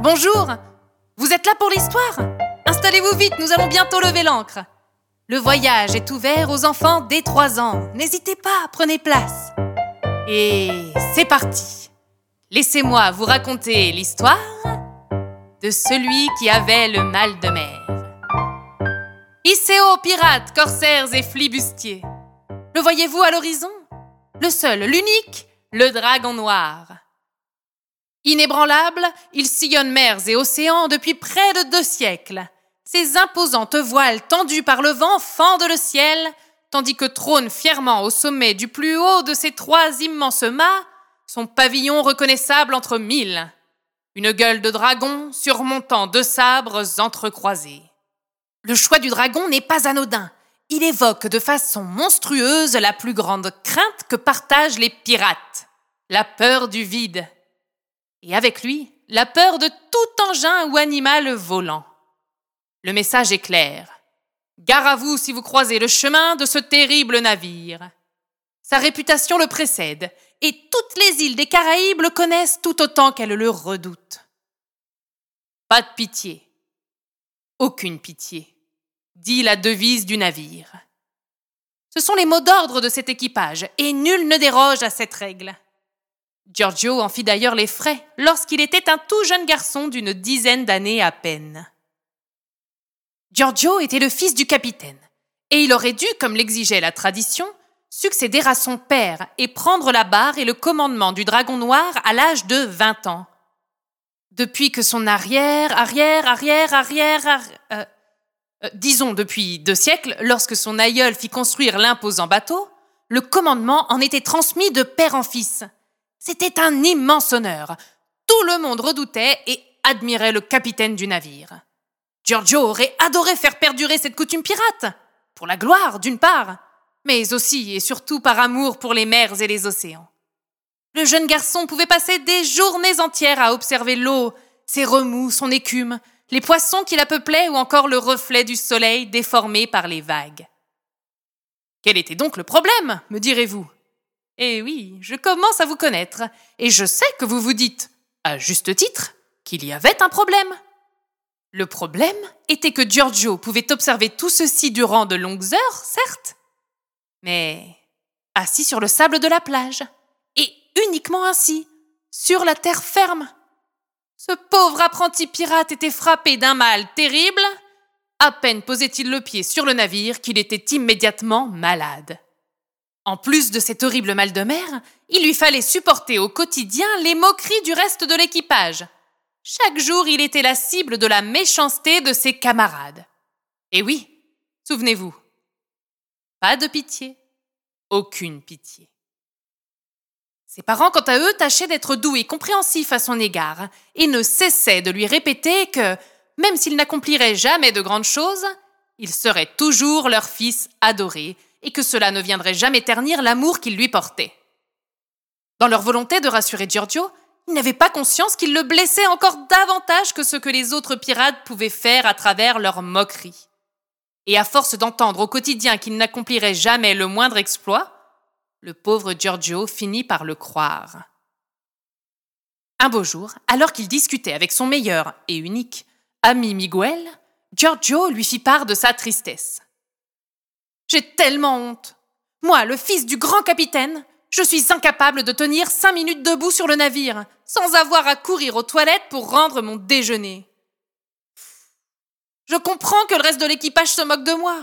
bonjour Vous êtes là pour l'histoire? Installez-vous vite, nous allons bientôt lever l'ancre. Le voyage est ouvert aux enfants dès 3 ans. N'hésitez pas, prenez place. Et c'est parti. Laissez-moi vous raconter l'histoire de celui qui avait le mal de mer. Isséo, pirates, corsaires et flibustiers. Le voyez-vous à l'horizon? Le seul, l'unique, le dragon noir. Inébranlable, il sillonne mers et océans depuis près de deux siècles. Ses imposantes voiles tendues par le vent fendent le ciel, tandis que trône fièrement au sommet du plus haut de ses trois immenses mâts son pavillon reconnaissable entre mille. Une gueule de dragon surmontant deux sabres entrecroisés. Le choix du dragon n'est pas anodin. Il évoque de façon monstrueuse la plus grande crainte que partagent les pirates, la peur du vide et avec lui la peur de tout engin ou animal volant. Le message est clair. Gare à vous si vous croisez le chemin de ce terrible navire. Sa réputation le précède, et toutes les îles des Caraïbes le connaissent tout autant qu'elles le redoutent. Pas de pitié. Aucune pitié, dit la devise du navire. Ce sont les mots d'ordre de cet équipage, et nul ne déroge à cette règle. Giorgio en fit d'ailleurs les frais lorsqu'il était un tout jeune garçon d'une dizaine d'années à peine. Giorgio était le fils du capitaine, et il aurait dû, comme l'exigeait la tradition, succéder à son père et prendre la barre et le commandement du Dragon Noir à l'âge de vingt ans. Depuis que son arrière, arrière, arrière, arrière, euh, euh, disons depuis deux siècles, lorsque son aïeul fit construire l'imposant bateau, le commandement en était transmis de père en fils. C'était un immense honneur. Tout le monde redoutait et admirait le capitaine du navire. Giorgio aurait adoré faire perdurer cette coutume pirate, pour la gloire d'une part, mais aussi et surtout par amour pour les mers et les océans. Le jeune garçon pouvait passer des journées entières à observer l'eau, ses remous, son écume, les poissons qui la peuplaient ou encore le reflet du soleil déformé par les vagues. Quel était donc le problème, me direz-vous? Eh oui, je commence à vous connaître, et je sais que vous vous dites, à juste titre, qu'il y avait un problème. Le problème était que Giorgio pouvait observer tout ceci durant de longues heures, certes, mais assis sur le sable de la plage, et uniquement ainsi, sur la terre ferme. Ce pauvre apprenti pirate était frappé d'un mal terrible. À peine posait-il le pied sur le navire qu'il était immédiatement malade. En plus de cet horrible mal de mer, il lui fallait supporter au quotidien les moqueries du reste de l'équipage. Chaque jour, il était la cible de la méchanceté de ses camarades. Et oui, souvenez-vous, pas de pitié, aucune pitié. Ses parents, quant à eux, tâchaient d'être doux et compréhensifs à son égard, et ne cessaient de lui répéter que, même s'il n'accomplirait jamais de grandes choses, il serait toujours leur fils adoré, et que cela ne viendrait jamais ternir l'amour qu'il lui portait. Dans leur volonté de rassurer Giorgio, ils n'avaient pas conscience qu'il le blessait encore davantage que ce que les autres pirates pouvaient faire à travers leurs moqueries. Et à force d'entendre au quotidien qu'il n'accomplirait jamais le moindre exploit, le pauvre Giorgio finit par le croire. Un beau jour, alors qu'il discutait avec son meilleur et unique ami Miguel, Giorgio lui fit part de sa tristesse. J'ai tellement honte. Moi, le fils du grand capitaine, je suis incapable de tenir cinq minutes debout sur le navire, sans avoir à courir aux toilettes pour rendre mon déjeuner. Je comprends que le reste de l'équipage se moque de moi.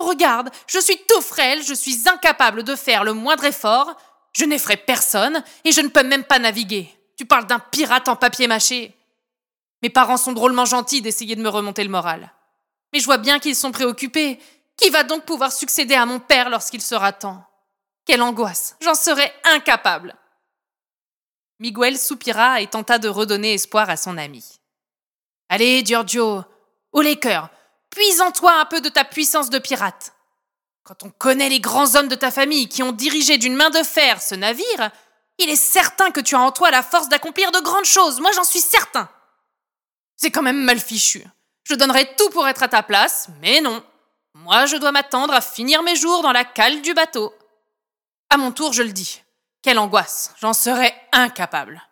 Regarde, je suis tout frêle, je suis incapable de faire le moindre effort, je n'effraie personne et je ne peux même pas naviguer. Tu parles d'un pirate en papier mâché. Mes parents sont drôlement gentils d'essayer de me remonter le moral. Mais je vois bien qu'ils sont préoccupés qui va donc pouvoir succéder à mon père lorsqu'il sera temps? Quelle angoisse J'en serais incapable Miguel soupira et tenta de redonner espoir à son ami. Allez, Giorgio, haut les cœurs, puise en toi un peu de ta puissance de pirate. Quand on connaît les grands hommes de ta famille qui ont dirigé d'une main de fer ce navire, il est certain que tu as en toi la force d'accomplir de grandes choses, moi j'en suis certain. C'est quand même mal fichu. Je donnerais tout pour être à ta place, mais non. Moi, je dois m'attendre à finir mes jours dans la cale du bateau. À mon tour, je le dis. Quelle angoisse, j'en serais incapable.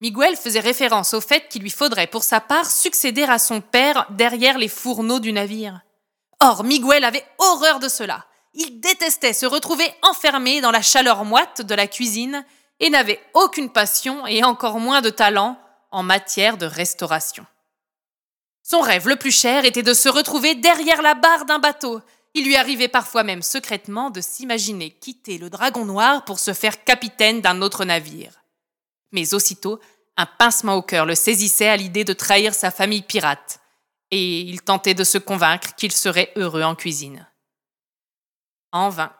Miguel faisait référence au fait qu'il lui faudrait pour sa part succéder à son père derrière les fourneaux du navire. Or, Miguel avait horreur de cela. Il détestait se retrouver enfermé dans la chaleur moite de la cuisine et n'avait aucune passion et encore moins de talent en matière de restauration. Son rêve le plus cher était de se retrouver derrière la barre d'un bateau. Il lui arrivait parfois même secrètement de s'imaginer quitter le dragon noir pour se faire capitaine d'un autre navire. Mais aussitôt, un pincement au cœur le saisissait à l'idée de trahir sa famille pirate, et il tentait de se convaincre qu'il serait heureux en cuisine. En vain.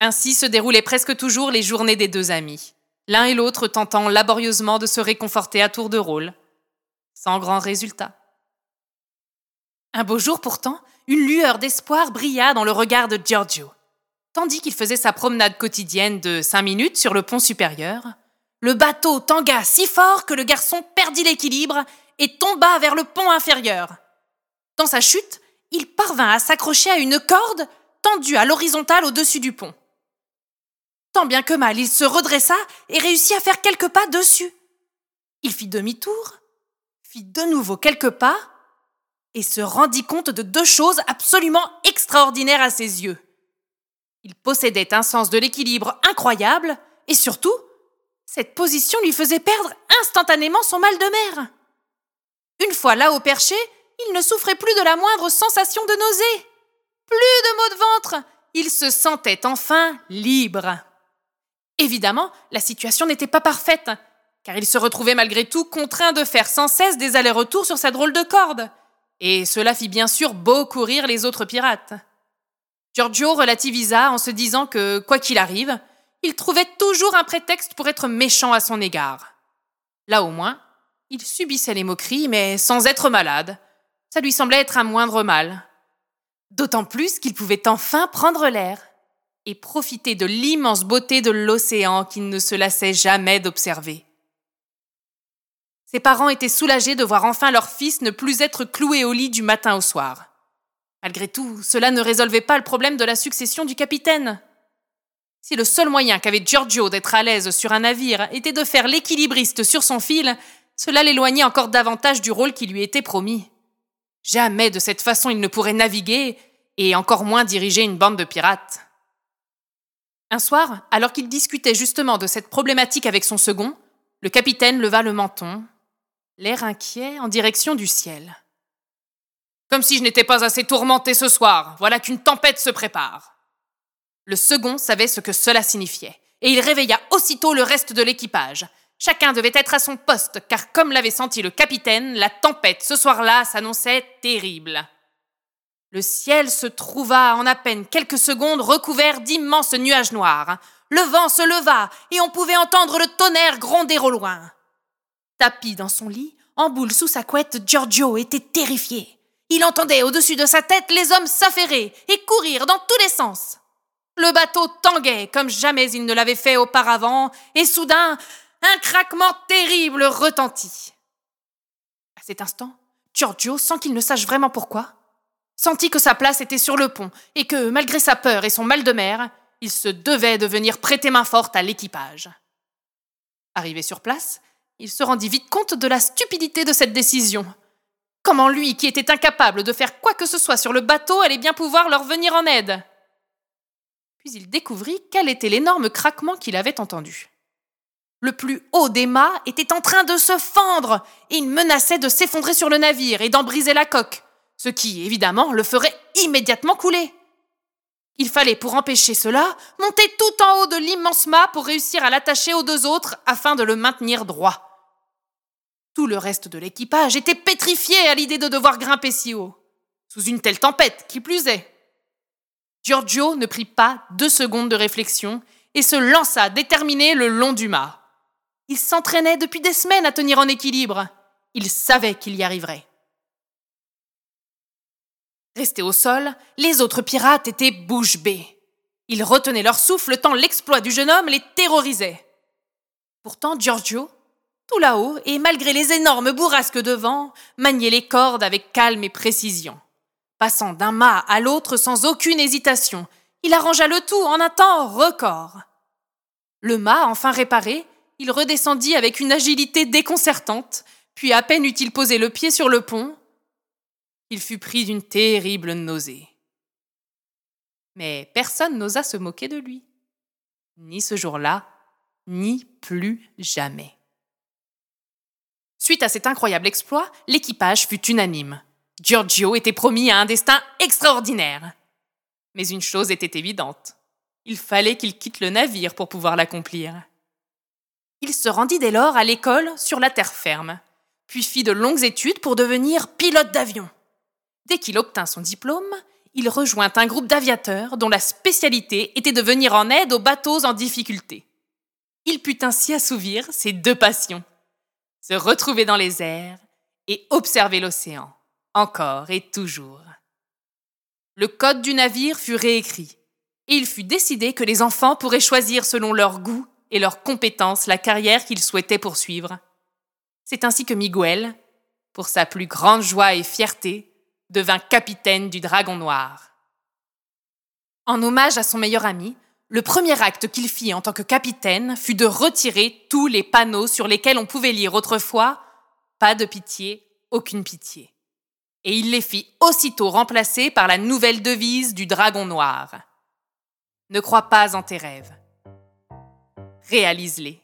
Ainsi se déroulaient presque toujours les journées des deux amis, l'un et l'autre tentant laborieusement de se réconforter à tour de rôle, sans grand résultat. Un beau jour pourtant, une lueur d'espoir brilla dans le regard de Giorgio. Tandis qu'il faisait sa promenade quotidienne de cinq minutes sur le pont supérieur, le bateau tangua si fort que le garçon perdit l'équilibre et tomba vers le pont inférieur. Dans sa chute, il parvint à s'accrocher à une corde tendue à l'horizontale au-dessus du pont. Tant bien que mal, il se redressa et réussit à faire quelques pas dessus. Il fit demi-tour, fit de nouveau quelques pas, et se rendit compte de deux choses absolument extraordinaires à ses yeux. Il possédait un sens de l'équilibre incroyable, et surtout, cette position lui faisait perdre instantanément son mal de mer. Une fois là au perché, il ne souffrait plus de la moindre sensation de nausée. Plus de maux de ventre. Il se sentait enfin libre. Évidemment, la situation n'était pas parfaite, car il se retrouvait malgré tout contraint de faire sans cesse des allers-retours sur sa drôle de corde. Et cela fit bien sûr beaucoup rire les autres pirates. Giorgio relativisa en se disant que, quoi qu'il arrive, il trouvait toujours un prétexte pour être méchant à son égard. Là au moins, il subissait les moqueries, mais sans être malade. Ça lui semblait être un moindre mal. D'autant plus qu'il pouvait enfin prendre l'air et profiter de l'immense beauté de l'océan qu'il ne se lassait jamais d'observer. Ses parents étaient soulagés de voir enfin leur fils ne plus être cloué au lit du matin au soir. Malgré tout, cela ne résolvait pas le problème de la succession du capitaine. Si le seul moyen qu'avait Giorgio d'être à l'aise sur un navire était de faire l'équilibriste sur son fil, cela l'éloignait encore davantage du rôle qui lui était promis. Jamais de cette façon il ne pourrait naviguer, et encore moins diriger une bande de pirates. Un soir, alors qu'il discutait justement de cette problématique avec son second, le capitaine leva le menton, l'air inquiet en direction du ciel. Comme si je n'étais pas assez tourmenté ce soir, voilà qu'une tempête se prépare. Le second savait ce que cela signifiait, et il réveilla aussitôt le reste de l'équipage. Chacun devait être à son poste, car comme l'avait senti le capitaine, la tempête ce soir-là s'annonçait terrible. Le ciel se trouva en à peine quelques secondes recouvert d'immenses nuages noirs. Le vent se leva, et on pouvait entendre le tonnerre gronder au loin. Tapi dans son lit, en boule sous sa couette, Giorgio était terrifié. Il entendait au-dessus de sa tête les hommes s'affairer et courir dans tous les sens. Le bateau tanguait comme jamais il ne l'avait fait auparavant, et soudain, un craquement terrible retentit. À cet instant, Giorgio, sans qu'il ne sache vraiment pourquoi, sentit que sa place était sur le pont et que, malgré sa peur et son mal de mer, il se devait de venir prêter main forte à l'équipage. Arrivé sur place, il se rendit vite compte de la stupidité de cette décision. Comment lui, qui était incapable de faire quoi que ce soit sur le bateau, allait bien pouvoir leur venir en aide? Puis il découvrit quel était l'énorme craquement qu'il avait entendu. Le plus haut des mâts était en train de se fendre et il menaçait de s'effondrer sur le navire et d'en briser la coque, ce qui, évidemment, le ferait immédiatement couler. Il fallait, pour empêcher cela, monter tout en haut de l'immense mât pour réussir à l'attacher aux deux autres afin de le maintenir droit. Tout le reste de l'équipage était pétrifié à l'idée de devoir grimper si haut, sous une telle tempête qui plus est. Giorgio ne prit pas deux secondes de réflexion et se lança déterminé le long du mât. Il s'entraînait depuis des semaines à tenir en équilibre. Il savait qu'il y arriverait. Restés au sol, les autres pirates étaient bouche bée. Ils retenaient leur souffle tant l'exploit du jeune homme les terrorisait. Pourtant, Giorgio, là-haut, et malgré les énormes bourrasques de vent, maniait les cordes avec calme et précision. Passant d'un mât à l'autre sans aucune hésitation, il arrangea le tout en un temps record. Le mât enfin réparé, il redescendit avec une agilité déconcertante, puis à peine eut-il posé le pied sur le pont, il fut pris d'une terrible nausée. Mais personne n'osa se moquer de lui, ni ce jour-là, ni plus jamais. Suite à cet incroyable exploit, l'équipage fut unanime. Giorgio était promis à un destin extraordinaire. Mais une chose était évidente. Il fallait qu'il quitte le navire pour pouvoir l'accomplir. Il se rendit dès lors à l'école sur la terre ferme, puis fit de longues études pour devenir pilote d'avion. Dès qu'il obtint son diplôme, il rejoint un groupe d'aviateurs dont la spécialité était de venir en aide aux bateaux en difficulté. Il put ainsi assouvir ses deux passions, se retrouver dans les airs et observer l'océan, encore et toujours. Le code du navire fut réécrit, et il fut décidé que les enfants pourraient choisir selon leur goût et leurs compétences la carrière qu'ils souhaitaient poursuivre. C'est ainsi que Miguel, pour sa plus grande joie et fierté, devint capitaine du Dragon Noir. En hommage à son meilleur ami, le premier acte qu'il fit en tant que capitaine fut de retirer tous les panneaux sur lesquels on pouvait lire autrefois Pas de pitié, aucune pitié. Et il les fit aussitôt remplacer par la nouvelle devise du Dragon Noir. Ne crois pas en tes rêves. Réalise-les.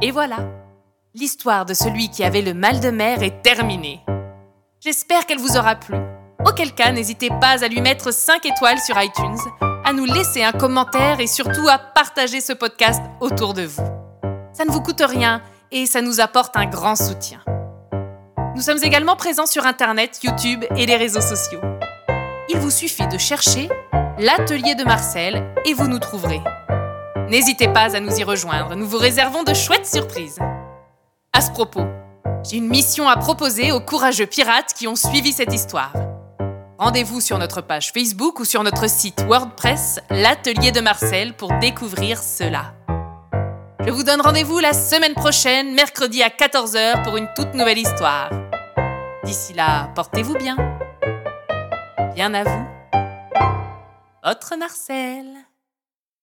Et voilà, l'histoire de celui qui avait le mal de mer est terminée. J'espère qu'elle vous aura plu. Auquel cas, n'hésitez pas à lui mettre 5 étoiles sur iTunes, à nous laisser un commentaire et surtout à partager ce podcast autour de vous. Ça ne vous coûte rien et ça nous apporte un grand soutien. Nous sommes également présents sur Internet, YouTube et les réseaux sociaux. Il vous suffit de chercher l'atelier de Marcel et vous nous trouverez. N'hésitez pas à nous y rejoindre, nous vous réservons de chouettes surprises. À ce propos, j'ai une mission à proposer aux courageux pirates qui ont suivi cette histoire. Rendez-vous sur notre page Facebook ou sur notre site WordPress, l'atelier de Marcel, pour découvrir cela. Je vous donne rendez-vous la semaine prochaine, mercredi à 14h, pour une toute nouvelle histoire. D'ici là, portez-vous bien. Bien à vous. Votre Marcel.